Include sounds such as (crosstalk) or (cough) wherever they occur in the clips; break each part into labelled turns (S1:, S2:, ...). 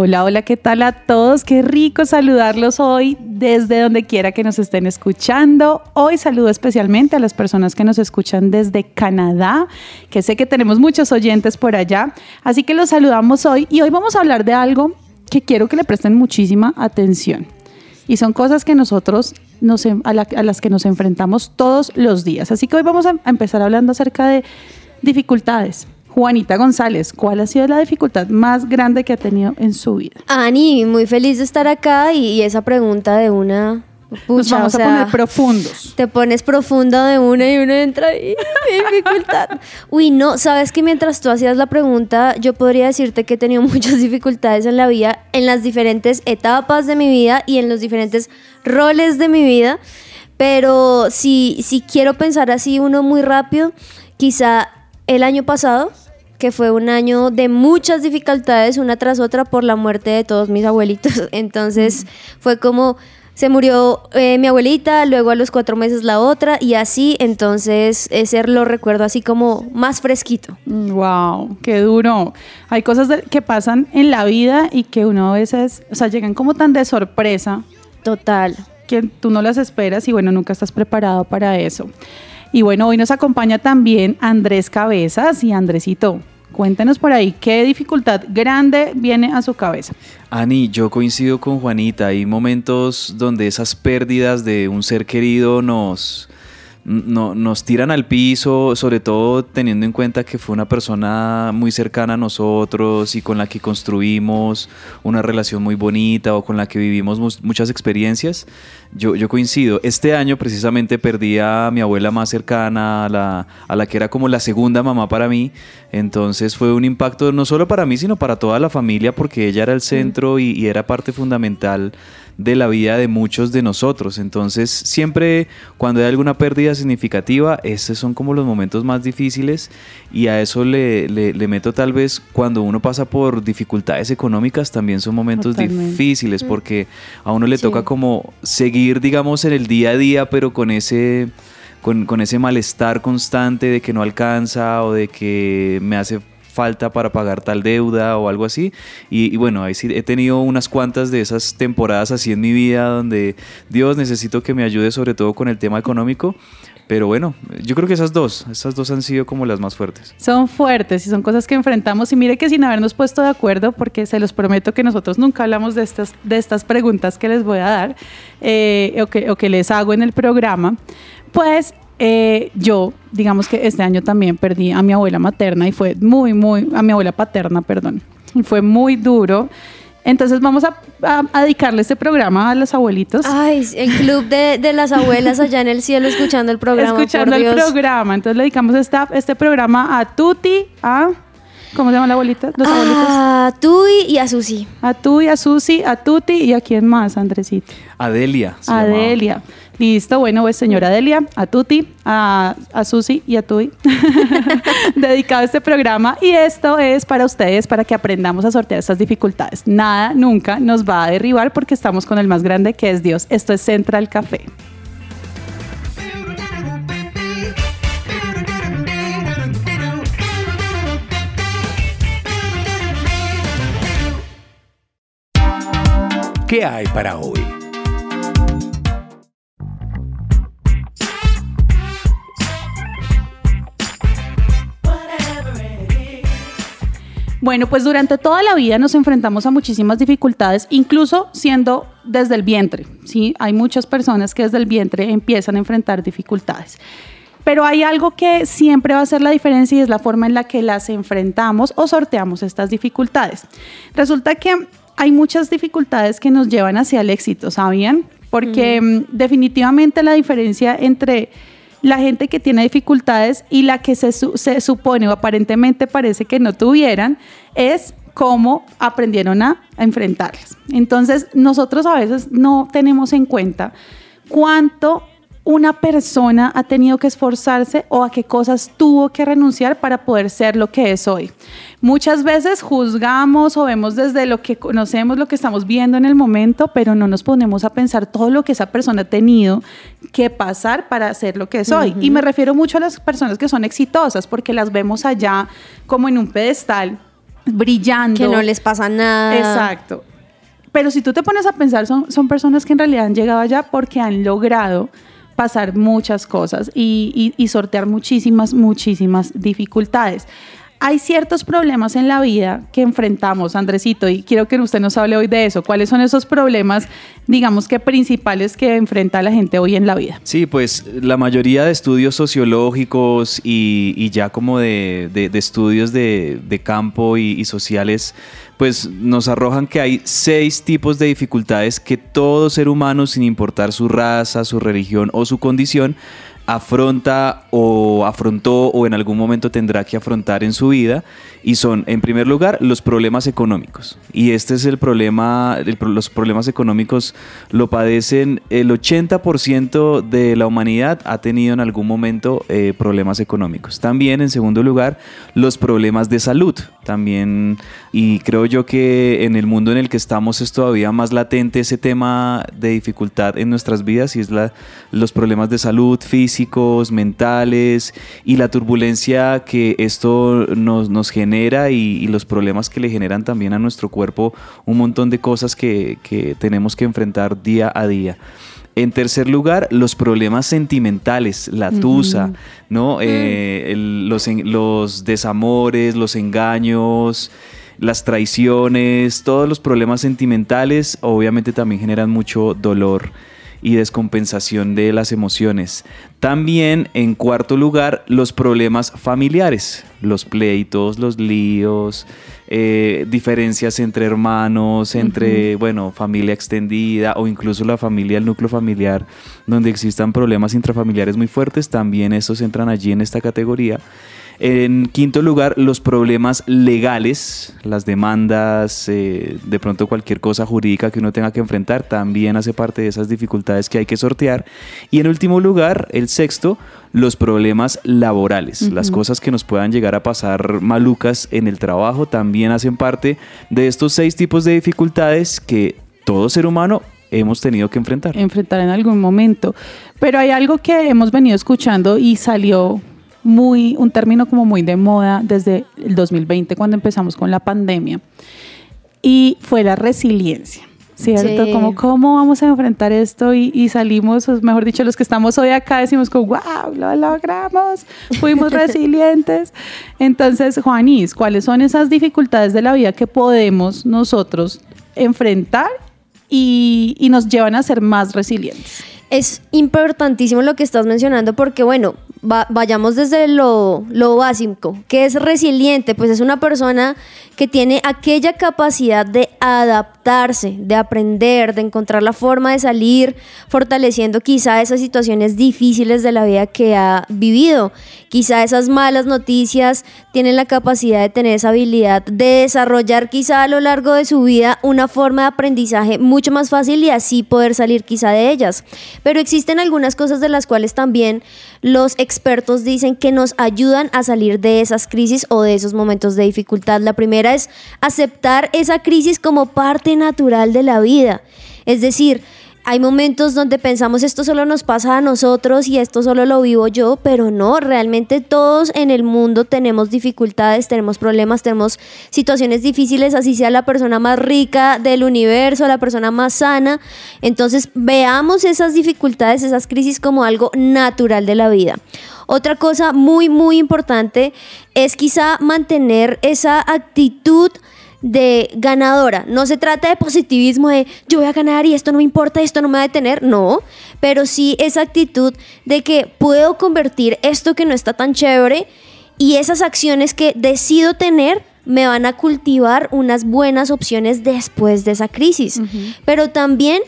S1: Hola, hola, ¿qué tal a todos? Qué rico saludarlos hoy desde donde quiera que nos estén escuchando. Hoy saludo especialmente a las personas que nos escuchan desde Canadá, que sé que tenemos muchos oyentes por allá. Así que los saludamos hoy y hoy vamos a hablar de algo que quiero que le presten muchísima atención. Y son cosas que nosotros nos, a, la- a las que nos enfrentamos todos los días. Así que hoy vamos a empezar hablando acerca de dificultades. Juanita González, ¿cuál ha sido la dificultad más grande que ha tenido en su vida?
S2: Ani, muy feliz de estar acá y, y esa pregunta de una.
S1: Nos
S2: pucha,
S1: vamos
S2: o
S1: a poner profundos.
S2: Te pones profundo de una y uno entra y qué dificultad. (laughs) Uy, no, sabes que mientras tú hacías la pregunta, yo podría decirte que he tenido (laughs) muchas dificultades en la vida, en las diferentes etapas de mi vida y en los diferentes roles de mi vida. Pero si, si quiero pensar así uno muy rápido, quizá el año pasado, que fue un año de muchas dificultades, una tras otra, por la muerte de todos mis abuelitos. (laughs) Entonces fue como, se murió eh, mi abuelita, luego a los cuatro meses la otra, y así, entonces ese lo recuerdo así como más fresquito.
S1: Wow, qué duro. Hay cosas de- que pasan en la vida y que uno a veces, o sea, llegan como tan de sorpresa
S2: Total.
S1: que tú no las esperas y bueno, nunca estás preparado para eso. Y bueno, hoy nos acompaña también Andrés Cabezas y Andresito. Cuéntenos por ahí qué dificultad grande viene a su cabeza.
S3: Ani, yo coincido con Juanita. Hay momentos donde esas pérdidas de un ser querido nos, no- nos tiran al piso, sobre todo teniendo en cuenta que fue una persona muy cercana a nosotros y con la que construimos una relación muy bonita o con la que vivimos muchas experiencias. Yo, yo coincido. Este año precisamente perdí a mi abuela más cercana, a la, a la que era como la segunda mamá para mí. Entonces fue un impacto no solo para mí, sino para toda la familia, porque ella era el centro y, y era parte fundamental de la vida de muchos de nosotros. Entonces, siempre cuando hay alguna pérdida significativa, estos son como los momentos más difíciles y a eso le, le- le meto tal vez cuando uno pasa por dificultades económicas, también son momentos
S1: Totalmente.
S3: difíciles porque a uno le
S2: Sí.
S3: toca como seguir, digamos, en el día a día, pero con ese... Con, con ese malestar constante de que no alcanza o de que me hace falta para pagar tal deuda o algo así. Y, y bueno, ahí sí he tenido unas cuantas de esas temporadas así en mi vida donde Dios necesito que me ayude sobre todo con el tema económico. Pero bueno, yo creo que esas dos, esas dos han sido como las más fuertes.
S1: Son fuertes y son cosas que enfrentamos y mire que sin habernos puesto de acuerdo, porque se los prometo que nosotros nunca hablamos de estas, de estas preguntas que les voy a dar eh, o, que, o que les hago en el programa, pues eh, yo, digamos que este año también perdí a mi abuela materna y fue muy, muy, a mi abuela paterna, perdón, y fue muy duro. Entonces vamos a, a- a dedicarle este programa a los abuelitos.
S2: Ay, el club de, de las abuelas allá en el cielo escuchando el programa.
S1: escuchando
S2: por
S1: el
S2: Dios.
S1: programa. Entonces le dedicamos esta, este programa a Tuti, a... ¿Cómo se llama la abuelita? Los abuelitos.
S2: A Tui y a Susi.
S1: A y a Susi, a Tuti y a quién más, Andresito.
S3: Adelia. se llamaba.
S1: Listo, bueno, pues señora Adelia, a Tuti, a, a Susi y a Tui. (laughs) Dedicado este programa. Y esto es para ustedes, para que aprendamos a sortear estas dificultades. Nada nunca nos va a derribar porque estamos con el más grande que es Dios. Esto es Central Café.
S4: ¿Qué hay para hoy?
S1: Bueno, pues durante toda la vida nos enfrentamos a muchísimas dificultades, incluso siendo desde el vientre. ¿sí? Hay muchas personas que desde el vientre empiezan a enfrentar dificultades. Pero hay algo que siempre va a hacer la diferencia y es la forma en la que las enfrentamos o sorteamos estas dificultades. Resulta que hay muchas dificultades que nos llevan hacia el éxito, ¿sabían? Porque mm, definitivamente la diferencia entre la gente que tiene dificultades y la que se, se supone o aparentemente parece que no tuvieran es cómo aprendieron a, a enfrentarlas. Entonces, nosotros a veces no tenemos en cuenta cuánto una persona ha tenido que esforzarse o a qué cosas tuvo que renunciar para poder ser lo que es hoy. Muchas veces juzgamos o vemos desde lo que conocemos, lo que estamos viendo en el momento, pero no nos ponemos a pensar todo lo que esa persona ha tenido que pasar para ser lo que es hoy. Y me refiero mucho a las personas que son exitosas porque las vemos allá como en un pedestal brillando.
S2: Que no les pasa nada.
S1: Exacto. Pero si tú te pones a pensar, son, son personas que en realidad han llegado allá porque han logrado pasar muchas cosas y, sortear muchísimas, muchísimas dificultades. Hay ciertos problemas en la vida que enfrentamos, Andresito, y quiero que usted nos hable hoy de eso. ¿Cuáles son esos problemas, digamos que principales que enfrenta la gente hoy en la vida?
S3: Sí, pues la mayoría de estudios sociológicos y, ya como de, estudios de, campo y sociales, pues nos arrojan que hay seis tipos de dificultades que todo ser humano, sin importar su raza, su religión o su condición, afronta o afrontó o en algún momento tendrá que afrontar en su vida y son en primer lugar los problemas económicos. Y este es el problema los problemas económicos lo padecen el 80% de la humanidad ha tenido en algún momento eh, problemas económicos. También en segundo lugar los problemas de salud. También y creo yo que en el mundo en el que estamos es todavía más latente ese tema de dificultad en nuestras vidas y es la, los problemas de salud físicos, mentales y la turbulencia que esto nos, nos genera y, y los problemas que le generan también a nuestro cuerpo un montón de cosas que, que tenemos que enfrentar día a día. En tercer lugar, los problemas sentimentales, la tusa, ¿no? Eh, el- los, los desamores, los engaños, las traiciones, todos los problemas sentimentales obviamente también generan mucho dolor y descompensación de las emociones. También, en cuarto lugar, los problemas familiares, los pleitos, los líos, eh, diferencias entre hermanos, entre, bueno, familia extendida o incluso la familia, el núcleo familiar, donde existan problemas intrafamiliares muy fuertes, también esos entran allí en esta categoría. En quinto lugar, los problemas legales, las demandas, eh, de pronto cualquier cosa jurídica que uno tenga que enfrentar, también hace parte de esas dificultades que hay que sortear. Y en último lugar, el sexto, los problemas laborales, las cosas que nos puedan llegar a pasar malucas en el trabajo, también hacen parte de estos seis tipos de dificultades que todo ser humano hemos tenido que enfrentar.
S1: enfrentar en algún momento. Pero hay algo que hemos venido escuchando y salió muy, un término como muy de moda desde el 2020 cuando empezamos con la pandemia y fue la resiliencia. ¿Cierto?
S2: Sí.
S1: Como cómo vamos a enfrentar esto y, y salimos, mejor dicho, los que estamos hoy acá decimos como, wow, lo logramos, fuimos (laughs) resilientes. Entonces, Juanis, ¿cuáles son esas dificultades de la vida que podemos nosotros enfrentar y, y nos llevan a ser más resilientes?
S2: Es importantísimo lo que estás mencionando porque, bueno, va- vayamos desde lo, básico. ¿Qué es resiliente? Pues es una persona que tiene aquella capacidad de adaptarse, de aprender, de encontrar la forma de salir, fortaleciendo quizá esas situaciones difíciles de la vida que ha vivido. Quizá esas malas noticias tienen la capacidad de tener esa habilidad de desarrollar quizá a lo largo de su vida una forma de aprendizaje mucho más fácil y así poder salir quizá de ellas. Pero existen algunas cosas de las cuales también los expertos dicen que nos ayudan a salir de esas crisis o de esos momentos de dificultad. La primera es aceptar esa crisis como parte natural de la vida. Es decir, hay momentos donde pensamos esto solo nos pasa a nosotros y esto solo lo vivo yo, pero no, realmente todos en el mundo tenemos dificultades, tenemos problemas, tenemos situaciones difíciles, así sea la persona más rica del universo, la persona más sana. Entonces veamos esas dificultades, esas crisis como algo natural de la vida. Otra cosa muy, muy importante es quizá mantener esa actitud de ganadora. No se trata de positivismo de yo voy a ganar y esto no me importa, esto no me va a detener. No, pero sí esa actitud de que puedo convertir esto que no está tan chévere y esas acciones que decido tener me van a cultivar unas buenas opciones después de esa crisis. Pero también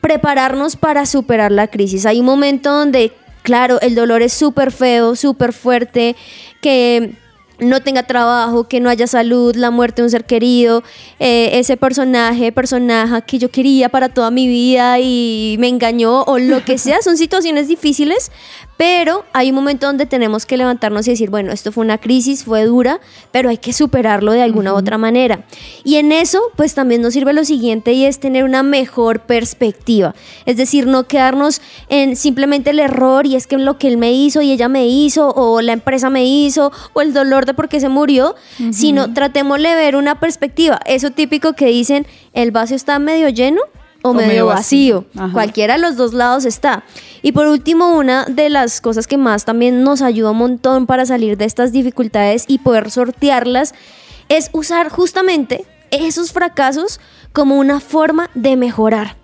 S2: prepararnos para superar la crisis. Hay un momento donde, claro, el dolor es súper feo, súper fuerte, que no tenga trabajo, que no haya salud, la muerte de un ser querido, eh, ese personaje, personaje que yo quería para toda mi vida y me engañó o lo que sea, son situaciones difíciles, pero hay un momento donde tenemos que levantarnos y decir, bueno, esto fue una crisis, fue dura, pero hay que superarlo de alguna u otra manera. Y en eso, pues también nos sirve lo siguiente y es tener una mejor perspectiva. Es decir, no quedarnos en simplemente el error y es que lo que él me hizo y ella me hizo o la empresa me hizo o el dolor de por qué se murió, sino tratémosle de ver una perspectiva. Eso típico que dicen, el vaso está medio lleno o, medio, vacío. Cualquiera de los dos lados está. Y por último, una de las cosas que más también nos ayuda un montón para salir de estas dificultades y poder sortearlas es usar justamente esos fracasos como una forma de mejorar.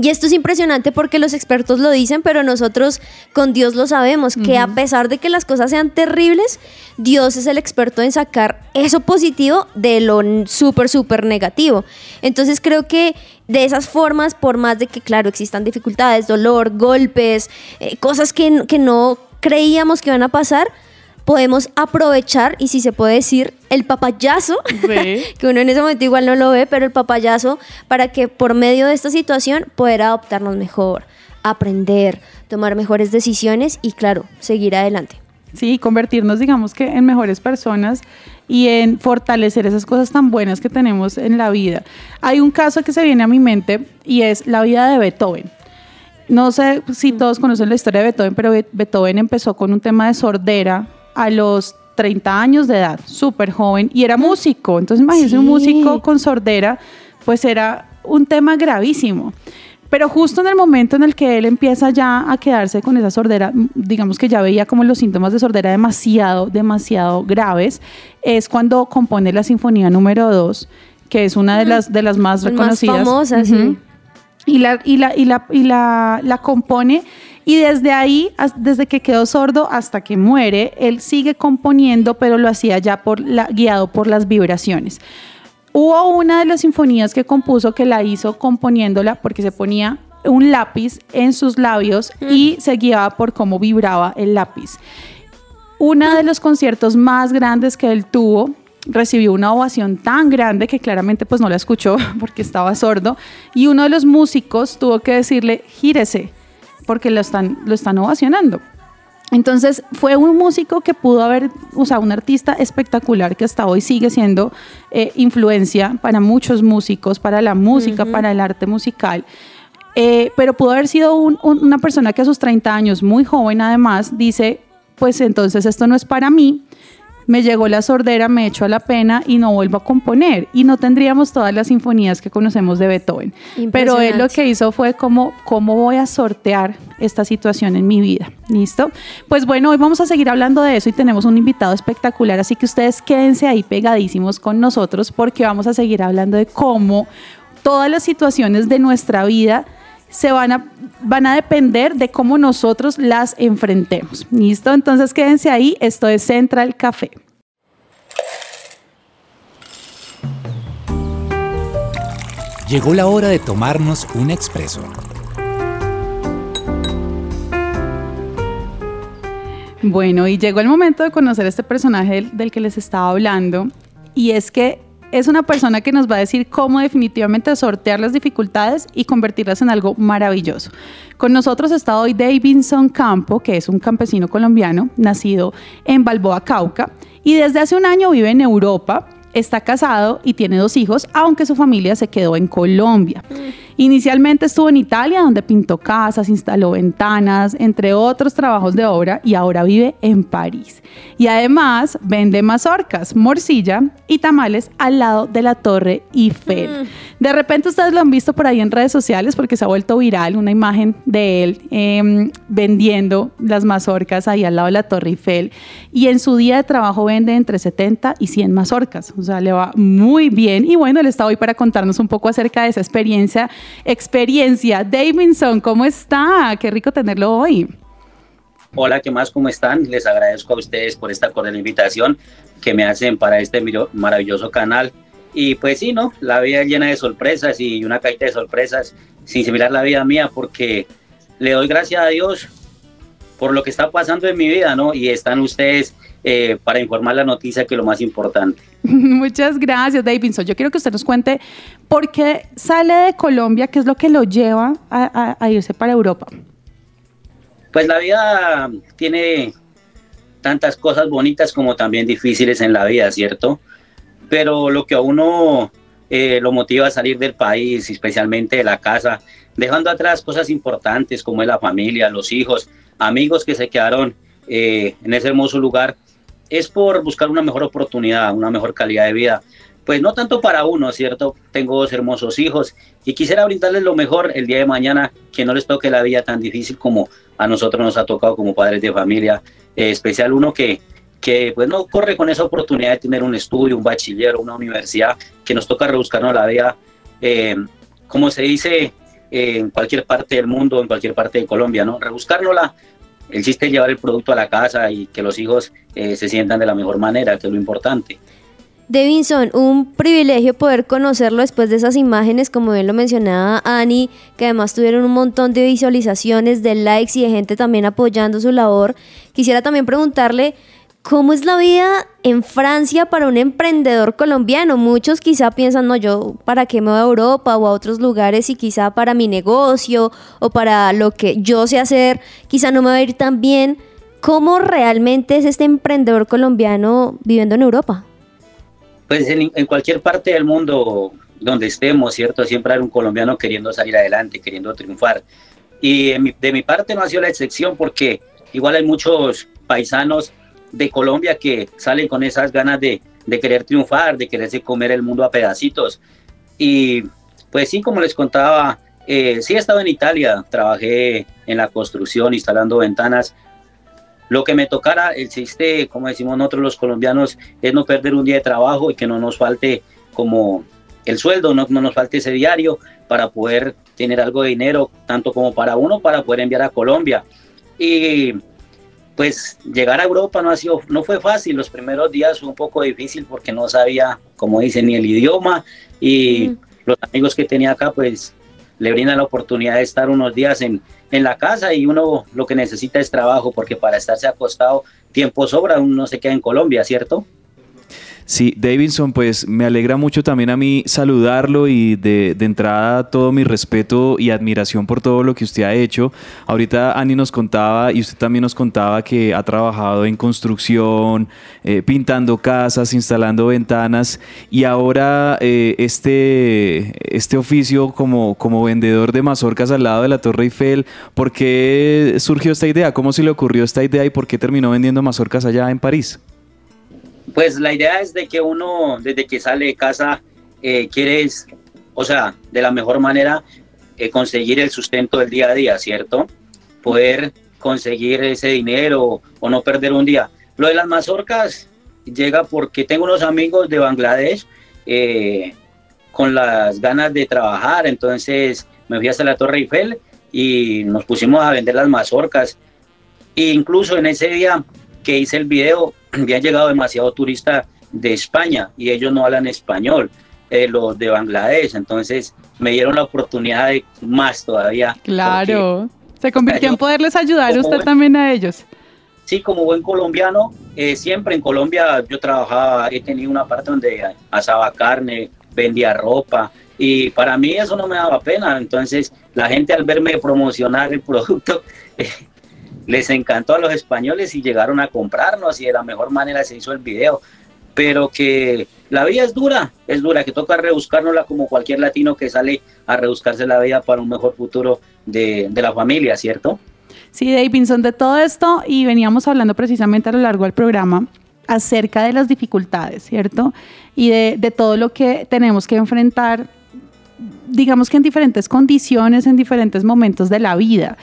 S2: Y esto es impresionante porque los expertos lo dicen, pero nosotros con Dios lo sabemos, que a pesar de que las cosas sean terribles, Dios es el experto en sacar eso positivo de lo súper, súper negativo. Entonces creo que de esas formas, por más de que, claro, existan dificultades, dolor, golpes, eh, cosas que, que no creíamos que iban a pasar, podemos aprovechar y si se puede decir el papayazo, (laughs) que uno en ese momento igual no lo ve, pero el papayazo para que por medio de esta situación poder adoptarnos mejor, aprender, tomar mejores decisiones y claro, seguir adelante.
S1: Sí, convertirnos, digamos que, en mejores personas y en fortalecer esas cosas tan buenas que tenemos en la vida. Hay un caso que se viene a mi mente y es la vida de Beethoven. No sé si todos conocen la historia de Beethoven, pero Beethoven empezó con un tema de sordera a los 30 años de edad, súper joven, y era músico. Entonces, imagínense un músico con sordera, pues era un tema gravísimo. Pero justo en el momento en el que él empieza ya a quedarse con esa sordera, digamos que ya veía como los síntomas de sordera demasiado, demasiado graves, es cuando compone la Sinfonía número 2, que es una de las, de las más reconocidas.
S2: Más famosas, sí.
S1: Y la, y la, y la, y la, la compone y desde ahí, desde que quedó sordo hasta que muere, él sigue componiendo, pero lo hacía ya por la, guiado por las vibraciones. Hubo una de las sinfonías que compuso que la hizo componiéndola porque se ponía un lápiz en sus labios mm. y se guiaba por cómo vibraba el lápiz. Uno de los conciertos más grandes que él tuvo recibió una ovación tan grande que claramente pues no la escuchó (laughs) porque estaba sordo y uno de los músicos tuvo que decirle gírese porque lo están, lo están ovacionando. Entonces fue un músico que pudo haber, o sea, un artista espectacular que hasta hoy sigue siendo eh, influencia para muchos músicos, para la música, para el arte musical. Eh, pero pudo haber sido una persona que a sus 30 años, muy joven además, dice, pues entonces esto no es para mí, me llegó la sordera, me echó a la pena y no vuelvo a componer. Y no tendríamos todas las sinfonías que conocemos de Beethoven. Pero él lo que hizo fue como, ¿cómo voy a sortear esta situación en mi vida? ¿Listo? Pues bueno, hoy vamos a seguir hablando de eso y tenemos un invitado espectacular, así que ustedes quédense ahí pegadísimos con nosotros porque vamos a seguir hablando de cómo todas las situaciones de nuestra vida se van a, van a depender de cómo nosotros las enfrentemos. ¿Listo? Entonces quédense ahí, esto es Central Café.
S4: Llegó la hora de tomarnos un expreso.
S1: Bueno, y llegó el momento de conocer este personaje del que les estaba hablando, y es que es una persona que nos va a decir cómo definitivamente sortear las dificultades y convertirlas en algo maravilloso. Con nosotros está hoy Davidson Campo, que es un campesino colombiano, nacido en Balboa, Cauca, y desde hace un año vive en Europa está casado y tiene dos hijos, aunque su familia se quedó en Colombia. Mm. Inicialmente estuvo en Italia, donde pintó casas, instaló ventanas, entre otros trabajos de obra, y ahora vive en París. Y además vende mazorcas, morcilla y tamales al lado de la Torre Eiffel. Mm. De repente ustedes lo han visto por ahí en redes sociales porque se ha vuelto viral una imagen de él em, vendiendo las mazorcas ahí al lado de la Torre Eiffel. Y en su día de trabajo vende entre 70 y 100 mazorcas. O sea, le va muy bien. Y bueno, él está hoy para contarnos un poco acerca de esa experiencia experiencia. Davidson, ¿cómo está? Qué rico tenerlo hoy.
S5: Hola, ¿qué más? ¿Cómo están? Les agradezco a ustedes por esta cordial invitación que me hacen para este maravilloso canal. Y pues sí, ¿no? La vida llena de sorpresas y una cajita de sorpresas, sin similar la vida mía, porque le doy gracias a Dios por lo que está pasando en mi vida, ¿no? Y están ustedes eh, para informar la noticia, que es lo más importante. (laughs)
S1: Muchas gracias, Davidson. Yo quiero que usted nos cuente por qué sale de Colombia, qué es lo que lo lleva a, a irse para Europa.
S5: Pues la vida tiene tantas cosas bonitas como también difíciles en la vida, ¿cierto? Pero lo que a uno eh, lo motiva a salir del país, especialmente de la casa, dejando atrás cosas importantes como es la familia, los hijos, amigos que se quedaron eh, en ese hermoso lugar, es por buscar una mejor oportunidad, una mejor calidad de vida. Pues no tanto para uno, ¿cierto? Tengo dos hermosos hijos y quisiera brindarles lo mejor el día de mañana, que no les toque la vida tan difícil como a nosotros nos ha tocado como padres de familia, eh, especial uno que, que pues no corre con esa oportunidad de tener un estudio, un bachiller, una universidad, que nos toca rebuscarnos la vida, eh, como se dice en cualquier parte del mundo, en cualquier parte de Colombia, ¿no? Rebuscárnosla, el chiste es llevar el producto a la casa y que los hijos eh, se sientan de la mejor manera, que es lo importante.
S2: Devinson, un privilegio poder conocerlo después de esas imágenes, como bien lo mencionaba Ani, que además tuvieron un montón de visualizaciones, de likes y de gente también apoyando su labor. Quisiera también preguntarle, ¿cómo es la vida en Francia para un emprendedor colombiano? Muchos quizá piensan, no, yo para qué me voy a Europa o a otros lugares y quizá para mi negocio o para lo que yo sé hacer, quizá no me va a ir tan bien. ¿Cómo realmente es este emprendedor colombiano viviendo en Europa?
S5: pues en, cualquier parte del mundo donde estemos, ¿cierto? Siempre hay un colombiano queriendo salir adelante, queriendo triunfar. Y de mi parte no ha sido la excepción porque igual hay muchos paisanos de Colombia que salen con esas ganas de, de querer triunfar, de quererse comer el mundo a pedacitos. Y pues sí, como les contaba, eh, sí he estado en Italia, trabajé en la construcción, instalando ventanas, lo que me tocara, el chiste, como decimos nosotros los colombianos, es no perder un día de trabajo y que no nos falte como el sueldo, no, no nos falte ese diario para poder tener algo de dinero, tanto como para uno, para poder enviar a Colombia. Y pues llegar a Europa no ha sido, no fue fácil, los primeros días fue un poco difícil porque no sabía, como dicen, ni el idioma. Y los amigos que tenía acá pues le brindan la oportunidad de estar unos días en, en la casa y uno lo que necesita es trabajo, porque para estarse acostado tiempo sobra, uno no se queda en Colombia, ¿cierto?
S3: Sí, Davidson, pues me alegra mucho también a mí saludarlo y de, entrada todo mi respeto y admiración por todo lo que usted ha hecho. Ahorita Ani nos contaba y usted también nos contaba que ha trabajado en construcción, eh, pintando casas, instalando ventanas y ahora eh, este, este oficio como, como vendedor de mazorcas al lado de la Torre Eiffel. ¿Por qué surgió esta idea? ¿Cómo se le ocurrió esta idea y por qué terminó vendiendo mazorcas allá en París?
S5: Pues la idea es de que uno desde que sale de casa eh, quiere, o sea, de la mejor manera eh, conseguir el sustento del día a día, ¿cierto? Poder conseguir ese dinero o no perder un día. Lo de las mazorcas llega porque tengo unos amigos de Bangladesh eh, con las ganas de trabajar, entonces me fui hasta la Torre Eiffel y nos pusimos a vender las mazorcas. E incluso en ese día que hice el video, (clears throat) habían llegado demasiado turistas de España y ellos no hablan español, eh, los de Bangladesh, entonces me dieron la oportunidad de más todavía.
S1: Claro, se convirtió en poderles ayudar usted también a ellos.
S5: Sí, como buen colombiano, eh, siempre en Colombia yo trabajaba, he tenido una parte donde asaba carne, vendía ropa, y para mí eso no me daba pena. Entonces, la gente al verme promocionar el (laughs) producto, eh, les encantó a los españoles y llegaron a comprarnos y de la mejor manera se hizo el video. Pero que la vida es dura, es dura, que toca rebuscárnosla como cualquier latino que sale a rebuscarse la vida para un mejor futuro de, la familia, ¿cierto?
S1: Sí, Davidson, de todo esto, y veníamos hablando precisamente a lo largo del programa acerca de las dificultades, ¿cierto? Y de, de todo lo que tenemos que enfrentar, digamos que en diferentes condiciones, en diferentes momentos de la vida.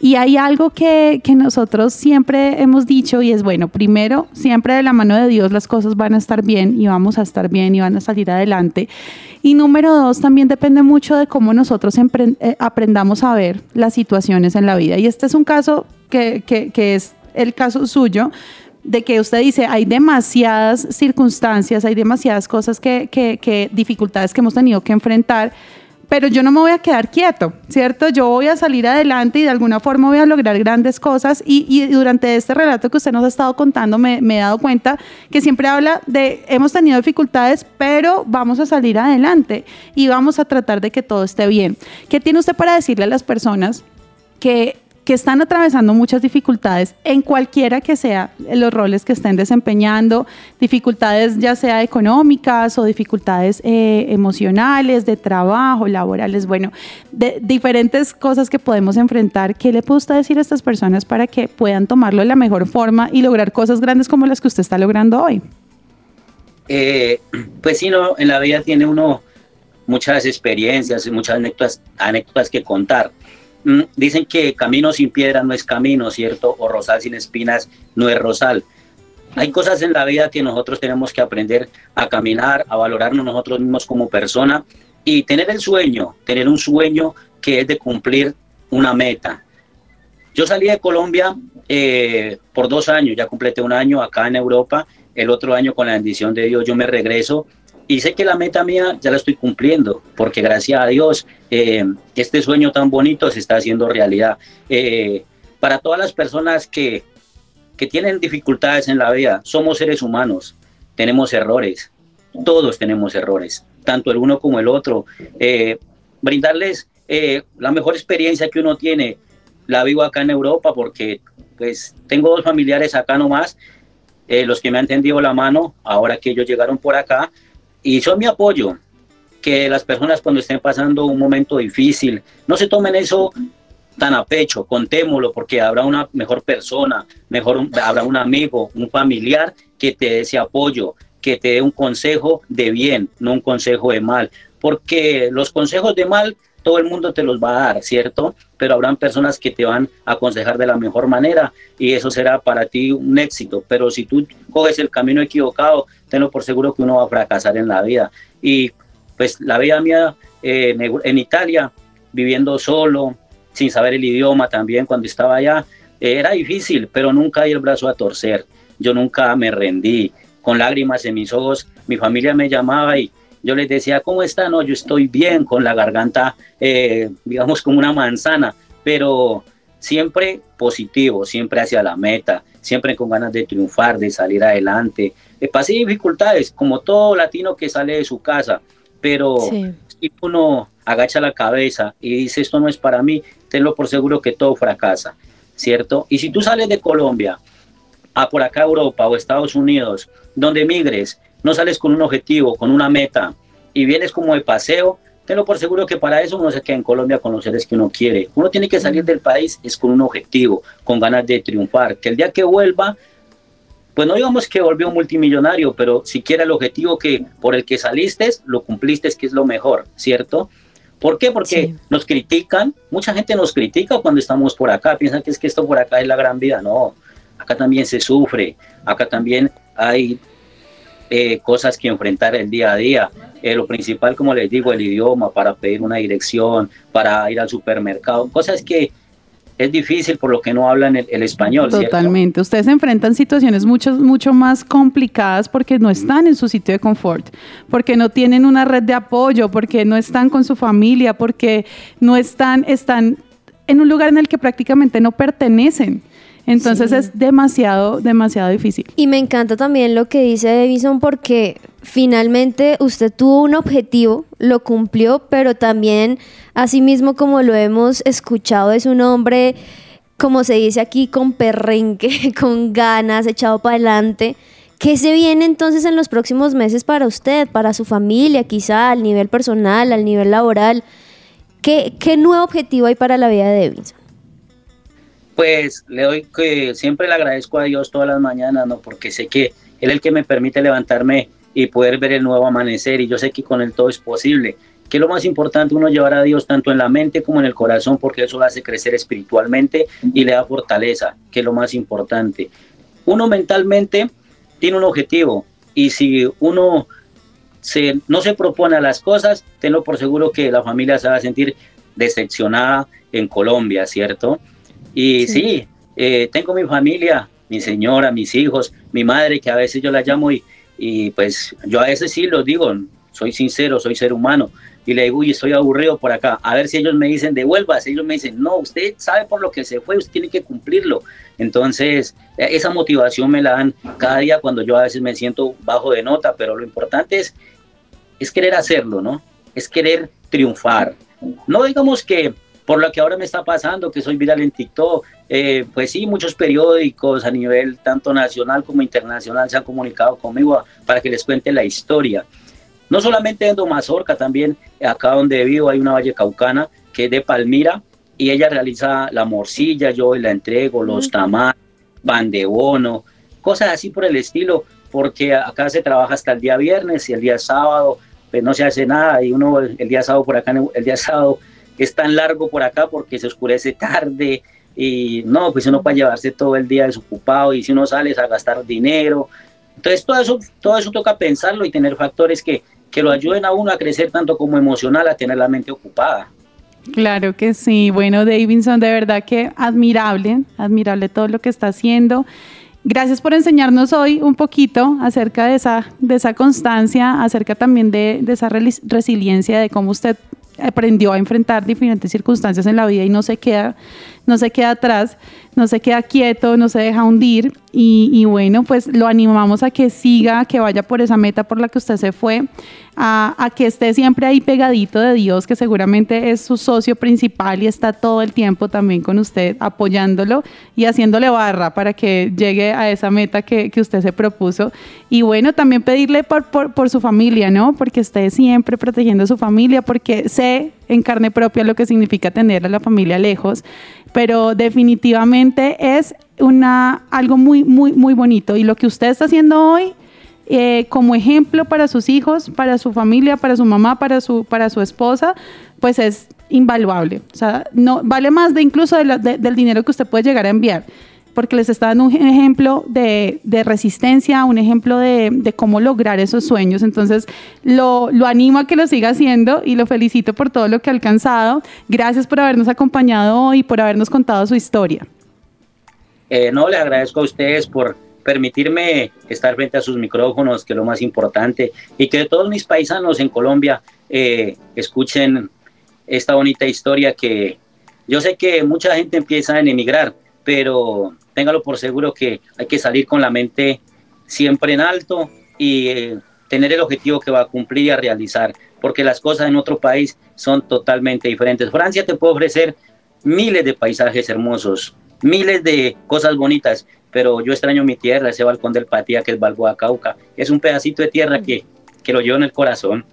S1: Y hay algo que, nosotros siempre hemos dicho y es, bueno, primero, siempre de la mano de Dios las cosas van a estar bien y vamos a estar bien y van a salir adelante. Y número dos, también depende mucho de cómo nosotros eh, aprendamos a ver las situaciones en la vida. Y este es un caso que, es el caso suyo, de que usted dice, hay demasiadas circunstancias, hay demasiadas cosas que, que, dificultades que hemos tenido que enfrentar pero yo no me voy a quedar quieto, ¿cierto? Yo voy a salir adelante y de alguna forma voy a lograr grandes cosas y, durante este relato que usted nos ha estado contando me, me he dado cuenta que siempre habla de hemos tenido dificultades, pero vamos a salir adelante y vamos a tratar de que todo esté bien. ¿Qué tiene usted para decirle a las personas que que están atravesando muchas dificultades en cualquiera que sea los roles que estén desempeñando, dificultades ya sea económicas o dificultades eh, emocionales, de trabajo, laborales, bueno, de diferentes cosas que podemos enfrentar. ¿Qué le puede usted decir a estas personas para que puedan tomarlo de la mejor forma y lograr cosas grandes como las que usted está logrando hoy?
S5: Eh, pues sí, no, en la vida tiene uno muchas experiencias y muchas anécdotas, anécdotas que contar. Mm, dicen que camino sin piedra no es camino, ¿cierto? O rosal sin espinas no es rosal. Hay cosas en la vida que nosotros tenemos que aprender a caminar, a valorarnos nosotros mismos como persona y tener el sueño, tener un sueño que es de cumplir una meta. Yo salí de Colombia eh, por dos años, ya completé un año acá en Europa, el otro año con la bendición de Dios yo me regreso y sé que la meta mía ya la estoy cumpliendo, porque gracias a Dios eh, este sueño tan bonito se está haciendo realidad. Eh, para todas las personas que, que tienen dificultades en la vida, somos seres humanos, tenemos errores, todos tenemos errores, tanto el uno como el otro. Eh, brindarles la mejor experiencia que uno tiene, la vivo acá en Europa porque pues tengo dos familiares acá nomás, los que me han tendido la mano ahora que ellos llegaron por acá y son mi apoyo, que las personas cuando estén pasando un momento difícil, no se tomen eso tan a pecho, contémoslo, porque habrá una mejor persona, mejor habrá un amigo, un familiar que te dé ese apoyo, que te dé un consejo de bien, no un consejo de mal, porque los consejos de mal todo el mundo te los va a dar, ¿cierto? Pero habrán personas que te van a aconsejar de la mejor manera y eso será para ti un éxito. Pero si tú coges el camino equivocado, tenlo por seguro que uno va a fracasar en la vida. Y pues la vida mía eh, en Italia, viviendo solo, sin saber el idioma también cuando estaba allá, era difícil, pero nunca di el brazo a torcer. Yo nunca me rendí. Con lágrimas en mis ojos, mi familia me llamaba y yo les decía, ¿cómo están? No, yo estoy bien, con la garganta, eh, digamos, como una manzana, pero siempre positivo, siempre hacia la meta, siempre con ganas de triunfar, de salir adelante. Eh, pasé dificultades, como todo latino que sale de su casa, pero si uno agacha la cabeza y dice, esto no es para mí, tenlo por seguro que todo fracasa, ¿cierto? Y si tú sales de Colombia a por acá Europa o Estados Unidos, donde migres, no sales con un objetivo, con una meta y vienes como de paseo, tenlo por seguro que para eso uno se queda en Colombia con los seres que uno quiere. Uno tiene que salir del país es con un objetivo, con ganas de triunfar, que el día que vuelva, pues no digamos que volvió multimillonario, pero siquiera el objetivo que por el que saliste, lo cumpliste, que es lo mejor, ¿cierto? ¿Por qué? Porque nos critican, mucha gente nos critica cuando estamos por acá, piensan que es que esto por acá es la gran vida, no, acá también se sufre, acá también hay eh, cosas que enfrentar el día a día. Eh, lo principal, como les digo, el idioma para pedir una dirección, para ir al supermercado, cosas que es difícil por lo que no hablan el, español.
S1: Totalmente. Ustedes enfrentan situaciones mucho, mucho más complicadas porque no están en su sitio de confort, porque no tienen una red de apoyo, porque no están con su familia, porque no están, están en un lugar en el que prácticamente no pertenecen. Entonces es demasiado, demasiado difícil.
S2: Y me encanta también lo que dice Davison porque finalmente usted tuvo un objetivo, lo cumplió, pero también, así mismo como lo hemos escuchado, es un hombre, como se dice aquí, con perrenque, (laughs) con ganas, echado para adelante. ¿Qué se viene entonces en los próximos meses para usted, para su familia, quizá al nivel personal, al nivel laboral? ¿Qué, qué nuevo objetivo hay para la vida de Davidson?
S5: Pues le doy que siempre le agradezco a Dios todas las mañanas, ¿no? Porque sé que Él es el que me permite levantarme y poder ver el nuevo amanecer y yo sé que con Él todo es posible. Que lo más importante uno llevar a Dios tanto en la mente como en el corazón porque eso lo hace crecer espiritualmente y le da fortaleza, que es lo más importante. Uno mentalmente tiene un objetivo y si uno se, no se propone a las cosas, tenlo por seguro que la familia se va a sentir decepcionada en Colombia, ¿cierto? Y sí, eh, tengo mi familia, mi señora, mis hijos, mi madre, que a veces yo la llamo y, y pues yo a veces sí lo digo, soy sincero, soy ser humano. Y le digo, uy, estoy aburrido por acá. A ver si ellos me dicen, devuelvas. Ellos me dicen, no, usted sabe por lo que se fue, usted tiene que cumplirlo. Entonces, e, esa motivación me la dan cada día cuando yo a veces me siento bajo de nota, pero lo importante es, es querer hacerlo, ¿no? Es querer triunfar. No digamos que por lo que ahora me está pasando, que soy viral en TikTok, eh, pues sí, muchos periódicos a nivel tanto nacional como internacional se han comunicado conmigo para que les cuente la historia. No solamente en Domazorca, también acá donde vivo hay una valle caucana que es de Palmira y ella realiza la morcilla, yo la entrego, los tamales, pan de bono, cosas así por el estilo, porque acá se trabaja hasta el día viernes y el día sábado pues no se hace nada y uno el día sábado por acá, el día (laughs) sábado es tan largo por acá porque se oscurece tarde y no, pues uno puede llevarse todo el día desocupado y si uno sale a gastar dinero. Entonces todo eso, todo eso toca pensarlo y tener factores que, que lo ayuden a uno a crecer tanto como emocional, a tener la mente ocupada.
S1: Claro que sí. Bueno, Davidson, de verdad que admirable, admirable todo lo que está haciendo. Gracias por enseñarnos hoy un poquito acerca de esa, de esa constancia, acerca también de, de esa resiliencia, de cómo usted aprendió a enfrentar diferentes circunstancias en la vida y no se queda, no se queda atrás, no se queda quieto, no se deja hundir y, bueno, pues lo animamos a que siga, que vaya por esa meta por la que usted se fue, a, que esté siempre ahí pegadito de Dios, que seguramente es su socio principal y está todo el tiempo también con usted apoyándolo y haciéndole barra para que llegue a esa meta que, que usted se propuso. Y bueno, también pedirle por, por, por, su familia, ¿no? Porque esté siempre protegiendo a su familia, porque sé en carne propia lo que significa tener a la familia lejos, pero definitivamente es una, algo muy, muy, muy bonito. Y lo que usted está haciendo hoy eh, como ejemplo para sus hijos, para su familia, para su mamá, para su, para su esposa, pues es invaluable. O sea, no, vale más de incluso del dinero que usted puede llegar a enviar porque les está dando un ejemplo de, resistencia, un ejemplo de, cómo lograr esos sueños. Entonces, lo, lo, animo a que lo siga haciendo y lo felicito por todo lo que ha alcanzado. Gracias por habernos acompañado hoy y por habernos contado su historia.
S5: Eh, no, le agradezco a ustedes por permitirme estar frente a sus micrófonos, que es lo más importante, y que todos mis paisanos en Colombia eh, escuchen esta bonita historia que yo sé que mucha gente empieza a emigrar, pero téngalo por seguro que hay que salir con la mente siempre en alto y eh, tener el objetivo que va a cumplir y a realizar, porque las cosas en otro país son totalmente diferentes. Francia te puede ofrecer miles de paisajes hermosos, miles de cosas bonitas, pero yo extraño mi tierra, ese balcón del Patía que es Balboa Cauca, es un pedacito de tierra que, que lo llevo en el corazón.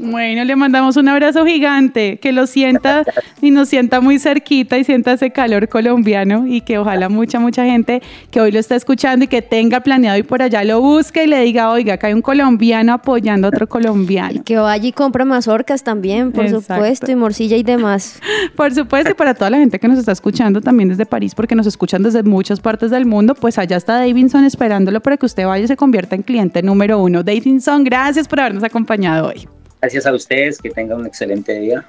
S1: Bueno, le mandamos un abrazo gigante, que lo sienta y nos sienta muy cerquita y sienta ese calor colombiano y que ojalá mucha, mucha gente que hoy lo está escuchando y que tenga planeado ir por allá lo busque y le diga, oiga, acá hay un colombiano apoyando a otro colombiano. Y
S2: que vaya y compra mazorcas también, por supuesto, y morcilla y demás. (laughs)
S1: Por supuesto, y para toda la gente que nos está escuchando también desde París, porque nos escuchan desde muchas partes del mundo, pues allá está Davidson esperándolo para que usted vaya y se convierta en cliente número uno. Davidson, gracias por habernos acompañado hoy.
S5: Gracias a ustedes, que tengan un excelente día.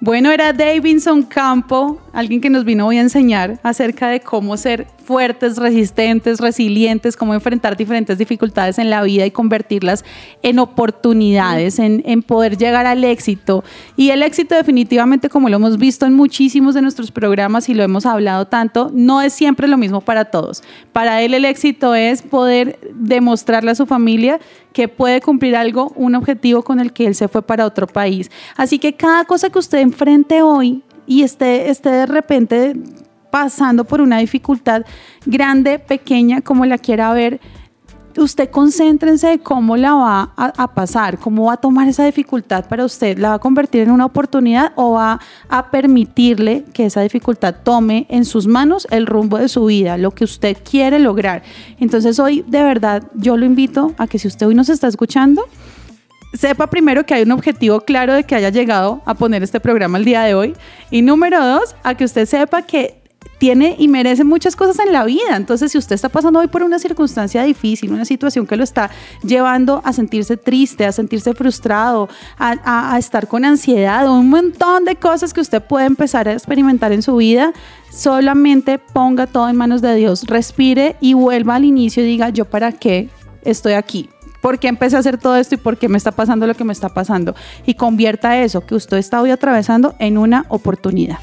S1: Bueno, era Davidson Campo, alguien que nos vino hoy a enseñar acerca de cómo ser fuertes, resistentes, resilientes, cómo enfrentar diferentes dificultades en la vida y convertirlas en oportunidades, en, poder llegar al éxito. Y el éxito definitivamente, como lo hemos visto en muchísimos de nuestros programas y lo hemos hablado tanto, no es siempre lo mismo para todos. Para él el éxito es poder demostrarle a su familia que puede cumplir algo, un objetivo con el que él se fue para otro país. Así que cada cosa que usted enfrente hoy y esté, esté de repente pasando por una dificultad grande, pequeña, como la quiera ver, usted concéntrense de cómo la va a, pasar, cómo va a tomar esa dificultad para usted, la va a convertir en una oportunidad o va a permitirle que esa dificultad tome en sus manos el rumbo de su vida, lo que usted quiere lograr. Entonces hoy de verdad yo lo invito a que si usted hoy nos está escuchando, sepa primero que hay un objetivo claro de que haya llegado a poner este programa el día de hoy. Y número dos, a que usted sepa que tiene y merece muchas cosas en la vida. Entonces, si usted está pasando hoy por una circunstancia difícil, una situación que lo está llevando a sentirse triste, a sentirse frustrado, a, estar con ansiedad, un montón de cosas que usted puede empezar a experimentar en su vida, solamente ponga todo en manos de Dios, respire y vuelva al inicio y diga, yo para qué estoy aquí ¿Por qué empecé a hacer todo esto y por qué me está pasando lo que me está pasando? Y convierta eso que usted está hoy atravesando en una oportunidad.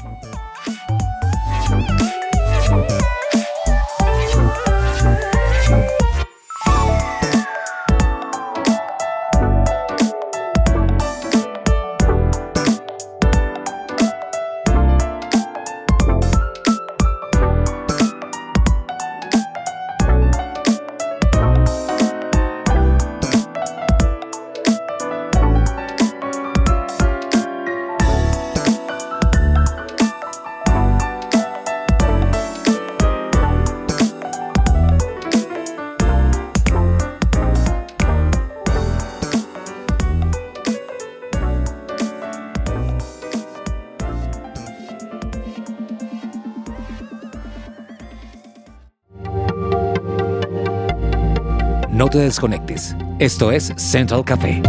S4: Te desconectes. Esto es Central Café.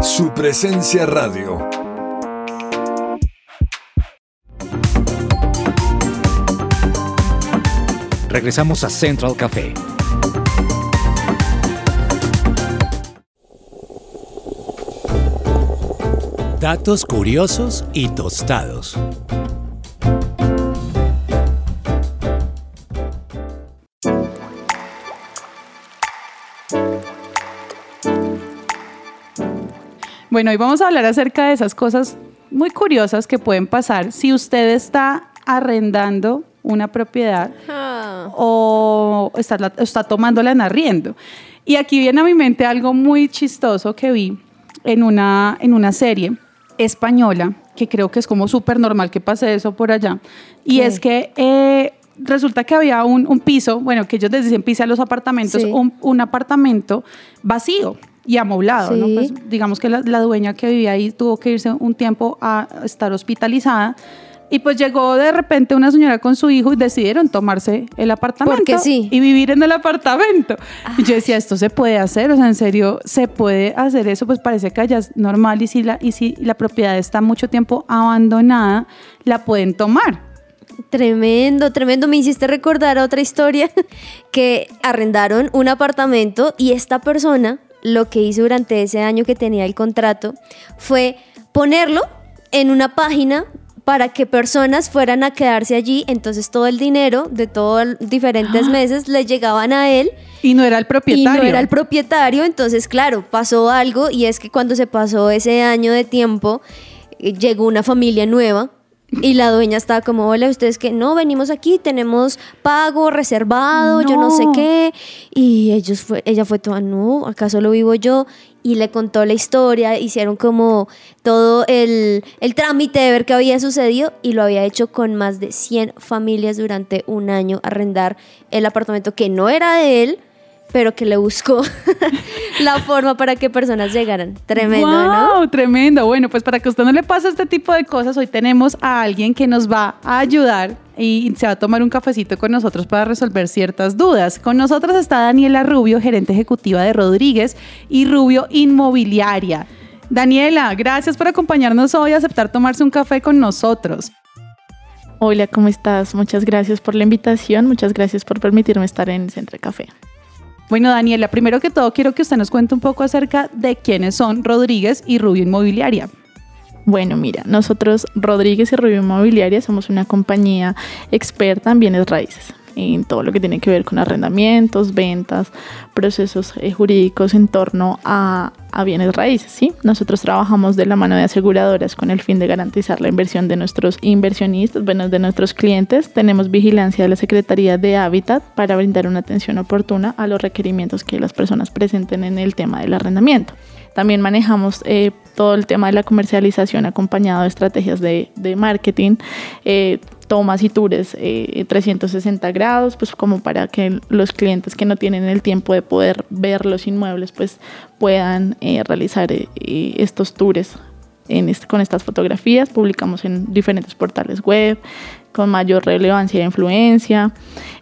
S6: Su presencia radio.
S4: Regresamos a Central Café. Datos curiosos y tostados.
S1: Bueno, hoy vamos a hablar acerca de esas cosas muy curiosas que pueden pasar si usted está arrendando una propiedad
S2: Ah.
S1: o está, está tomándola en arriendo. Y aquí viene a mi mente algo muy chistoso que vi en una, en una serie española, que creo que es como súper normal que pase eso por allá. Y
S2: ¿Qué?
S1: es que eh, resulta que había un, un piso, bueno, que ellos les dicen piso a los apartamentos,
S2: Sí.
S1: un, un apartamento vacío y amoblado, ¿no?
S2: Sí.
S1: Pues, digamos que la, la dueña que vivía ahí tuvo que irse un tiempo a estar hospitalizada. Y pues llegó de repente una señora con su hijo y decidieron tomarse el apartamento
S2: Porque sí.
S1: y vivir en el apartamento. Y yo decía, esto se puede hacer, o sea, en serio, se puede hacer eso, pues parece que allá es normal y si la, y si la propiedad está mucho tiempo abandonada, la pueden tomar.
S2: Tremendo, tremendo. Me hiciste recordar otra historia (laughs) que arrendaron un apartamento y esta persona lo que hizo durante ese año que tenía el contrato fue ponerlo en una página para que personas fueran a quedarse allí. Entonces todo el dinero de todos diferentes meses le llegaban a él.
S1: Y no era el
S2: Y
S1: propietario.
S2: no era el propietario, entonces claro, pasó algo y es que cuando se pasó ese año de tiempo, eh, llegó una familia nueva (laughs) y la dueña estaba como, hola, ustedes que no, venimos aquí, tenemos pago reservado, yo no sé qué. Y ellos fue, ella fue toda, no, acá solo vivo yo. Y le contó la historia, hicieron como todo el, el trámite de ver qué había sucedido y lo había hecho con más de 100 familias durante un año, arrendar el apartamento que no era de él, pero que le buscó (laughs) la forma para que personas llegaran. Tremendo, ¿no?
S1: ¡Wow! Tremendo. Bueno, pues para que a usted no le pase este tipo de cosas, hoy tenemos a alguien que nos va a ayudar y se va a tomar un cafecito con nosotros para resolver ciertas dudas. Con nosotros está Daniela Rubio, gerente ejecutiva de Rodríguez y Rubio Inmobiliaria. Daniela, gracias por acompañarnos hoy y aceptar tomarse un café con nosotros.
S7: Hola, ¿cómo estás? Muchas gracias por la invitación, muchas gracias por permitirme estar en Centro Café.
S1: Bueno, Daniela, primero que todo quiero que usted nos cuente un poco acerca de quiénes son Rodríguez y Rubio Inmobiliaria.
S7: Bueno, mira, nosotros Rodríguez y Rubio Inmobiliaria somos una compañía experta en bienes raíces, en todo lo que tiene que ver con arrendamientos, ventas, procesos eh, jurídicos en torno a, a bienes raíces, ¿sí? Nosotros trabajamos de la mano de aseguradoras con el fin de garantizar la inversión de nuestros inversionistas, bueno, de nuestros clientes. Tenemos vigilancia de la Secretaría de Hábitat para brindar una atención oportuna a los requerimientos que las personas presenten en el tema del arrendamiento. También manejamos eh, todo el tema de la comercialización acompañado de estrategias de, marketing, eh, tomas y tours eh, 360 grados, pues como para que los clientes que no tienen el tiempo de poder ver los inmuebles, pues puedan eh, realizar eh, eh, estos tours con estas fotografías. Publicamos en diferentes portales web con mayor relevancia e influencia.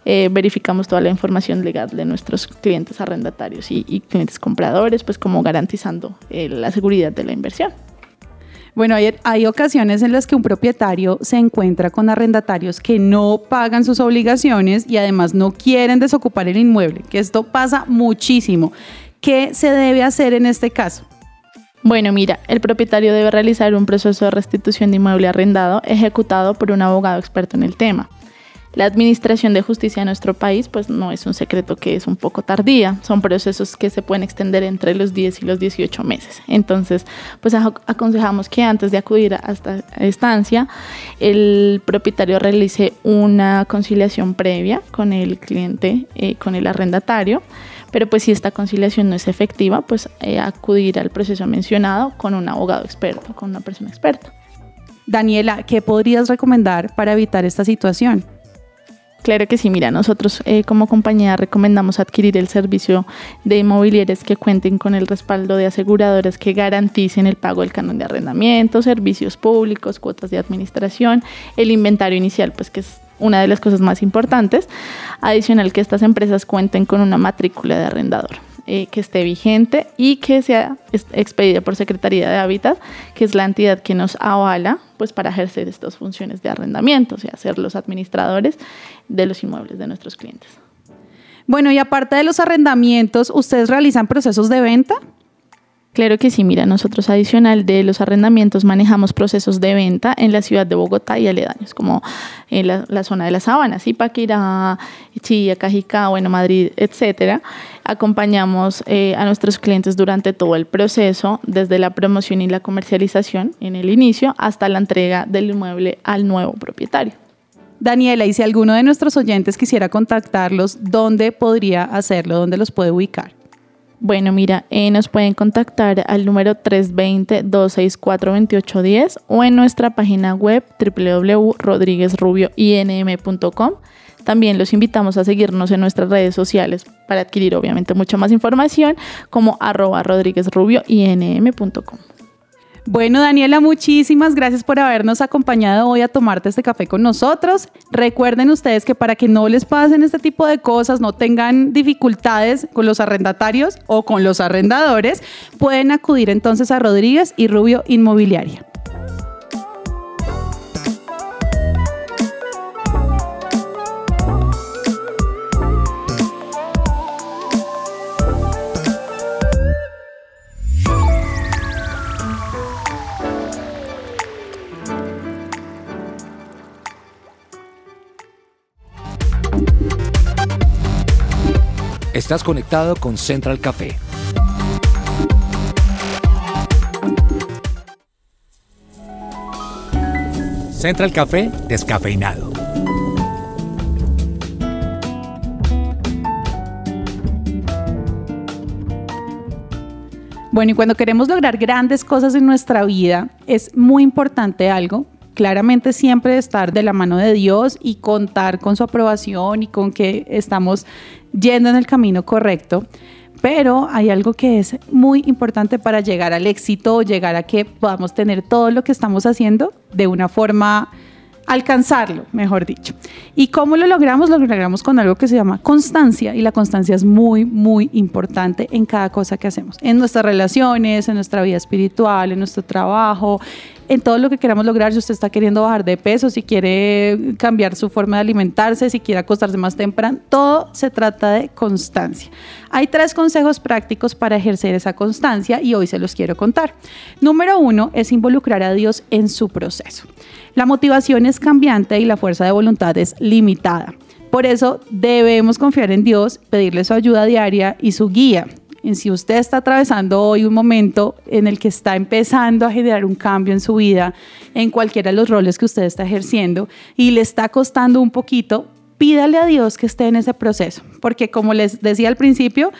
S7: Eh, verificamos toda la información legal de nuestros clientes arrendatarios y, y clientes compradores, pues como garantizando eh, la seguridad de la inversión.
S1: Bueno, hay, hay, ocasiones en las que un propietario se encuentra con arrendatarios que no pagan sus obligaciones y además no quieren desocupar el inmueble, que esto pasa muchísimo. ¿Qué se debe hacer en este caso?
S7: Bueno, mira, el propietario debe realizar un proceso de restitución de inmueble arrendado ejecutado por un abogado experto en el tema. La administración de justicia en nuestro país, pues no es un secreto que es un poco tardía, son procesos que se pueden extender entre los 10 y los 18 meses. Entonces, pues aconsejamos que antes de acudir a esta estancia, el propietario realice una conciliación previa con el cliente, eh, con el arrendatario, pero pues si esta conciliación no es efectiva, pues eh, acudir al proceso mencionado con un abogado experto, con una persona experta.
S1: Daniela, ¿qué podrías recomendar para evitar esta situación?
S7: Claro que sí, mira, nosotros eh, como compañía recomendamos adquirir el servicio de inmobiliarias que cuenten con el respaldo de aseguradoras que garanticen el pago del canon de arrendamiento, servicios públicos, cuotas de administración, el inventario inicial, pues que es una de las cosas más importantes. Adicional que estas empresas cuenten con una matrícula de arrendador. Eh, que esté vigente y que sea expedida por Secretaría de Hábitat, que es la entidad que nos avala pues, para ejercer estas funciones de arrendamiento, o sea, ser los administradores de los inmuebles de nuestros clientes.
S1: Bueno, y aparte de los arrendamientos, ¿ustedes realizan procesos de venta?
S7: Claro que sí, mira, nosotros adicional de los arrendamientos manejamos procesos de venta en la ciudad de Bogotá y aledaños, como en la, zona de la Sabana, Zipaquirá, Chía, Cajicá, bueno, Madrid, etcétera. Acompañamos eh, a nuestros clientes durante todo el proceso, desde la promoción y la comercialización en el inicio hasta la entrega del inmueble al nuevo propietario.
S1: Daniela, y si alguno de nuestros oyentes quisiera contactarlos, ¿dónde podría hacerlo? ¿Dónde los puede ubicar?
S7: Bueno, mira, eh, nos pueden contactar al número 320-264-2810 o en nuestra página web www.rodriguezrubioinm.com. También los invitamos a seguirnos en nuestras redes sociales para adquirir obviamente mucha más información como arroba.
S1: Bueno, Daniela, muchísimas gracias por habernos acompañado hoy a tomarte este café con nosotros. Recuerden ustedes que para que no les pasen este tipo de cosas, no tengan dificultades con los arrendatarios o con los arrendadores, pueden acudir entonces a Rodríguez y Rubio Inmobiliaria.
S4: Estás conectado con Central Café. Central Café descafeinado.
S1: Bueno, y cuando queremos lograr grandes cosas en nuestra vida, es muy importante algo claramente siempre estar de la mano de Dios y contar con su aprobación y con que estamos yendo en el camino correcto. Pero hay algo que es muy importante para llegar al éxito, llegar a que podamos tener todo lo que estamos haciendo de una forma alcanzarlo, mejor dicho. ¿Y cómo lo logramos? Lo logramos con algo que se llama constancia y la constancia es muy, muy importante en cada cosa que hacemos, en nuestras relaciones, en nuestra vida espiritual, en nuestro trabajo, en todo lo que queramos lograr, si usted está queriendo bajar de peso, si quiere cambiar su forma de alimentarse, si quiere acostarse más temprano, todo se trata de constancia. Hay tres consejos prácticos para ejercer esa constancia y hoy se los quiero contar. Número uno es involucrar a Dios en su proceso. La motivación es cambiante y la fuerza de voluntad es limitada. Por eso debemos confiar en Dios, pedirle su ayuda diaria y su guía en si usted está atravesando hoy un momento en el que está empezando a generar un cambio en su vida, en cualquiera de los roles que usted está ejerciendo y le está costando un poquito, pídale a Dios que esté en ese proceso, porque como les decía al principio,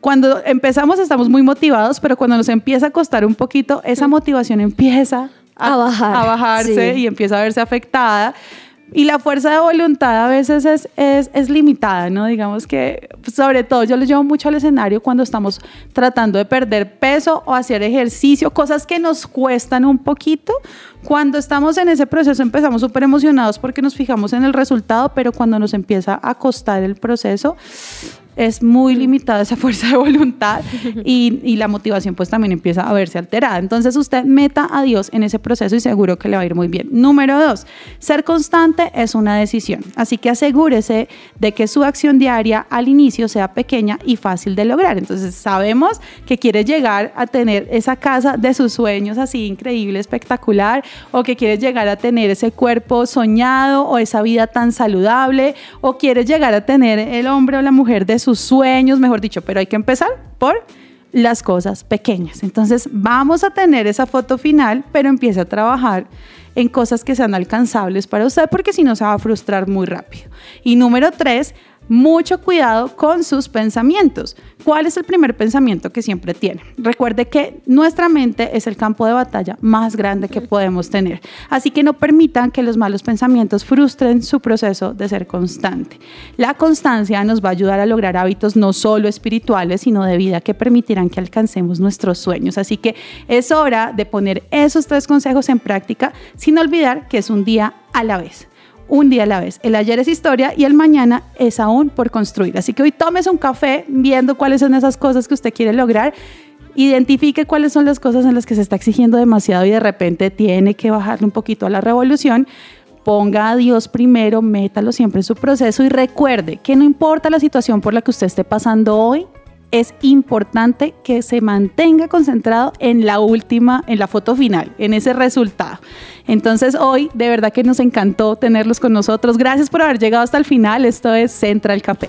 S1: cuando empezamos estamos muy motivados, pero cuando nos empieza a costar un poquito, esa motivación empieza a, bajarse y empieza a verse afectada. Y la fuerza de voluntad a veces es, es, es, limitada, ¿no? Digamos que, sobre todo, yo lo llevo mucho al escenario cuando estamos tratando de perder peso o hacer ejercicio, cosas que nos cuestan un poquito. Cuando estamos en ese proceso empezamos súper emocionados porque nos fijamos en el resultado, pero cuando nos empieza a costar el proceso, es muy limitada esa fuerza de voluntad y, la motivación pues también empieza a verse alterada. Entonces usted meta a Dios en ese proceso y seguro que le va a ir muy bien. Número dos, ser constante es una decisión. Así que asegúrese de que su acción diaria al inicio sea pequeña y fácil de lograr. Entonces sabemos que quiere llegar a tener esa casa de sus sueños así increíble, espectacular, o que quieres llegar a tener ese cuerpo soñado o esa vida tan saludable, o quieres llegar a tener el hombre o la mujer de sus sueños, mejor dicho, pero hay que empezar por las cosas pequeñas. Entonces vamos a tener esa foto final, pero empiece a trabajar en cosas que sean alcanzables para usted, porque si no se va a frustrar muy rápido. Y número tres, mucho cuidado con sus pensamientos. ¿Cuál es el primer pensamiento que siempre tiene? Recuerde que nuestra mente es el campo de batalla más grande que podemos tener. Así que no permitan que los malos pensamientos frustren su proceso de ser constante. La constancia nos va a ayudar a lograr hábitos no solo espirituales, sino de vida que permitirán que alcancemos nuestros sueños. Así que es hora de poner esos tres consejos en práctica sin olvidar que es un día a la vez un día a la vez. El ayer es historia y el mañana es aún por construir. Así que hoy tomes un café viendo cuáles son esas cosas que usted quiere lograr. Identifique cuáles son las cosas en las que se está exigiendo demasiado y de repente tiene que bajarle un poquito a la revolución. Ponga a Dios primero, métalo siempre en su proceso y recuerde que no importa la situación por la que usted esté pasando hoy, es importante que se mantenga concentrado en la última, en la foto final, en ese resultado. Entonces hoy de verdad que nos encantó tenerlos con nosotros. Gracias por haber llegado hasta el final. Esto es Central Café.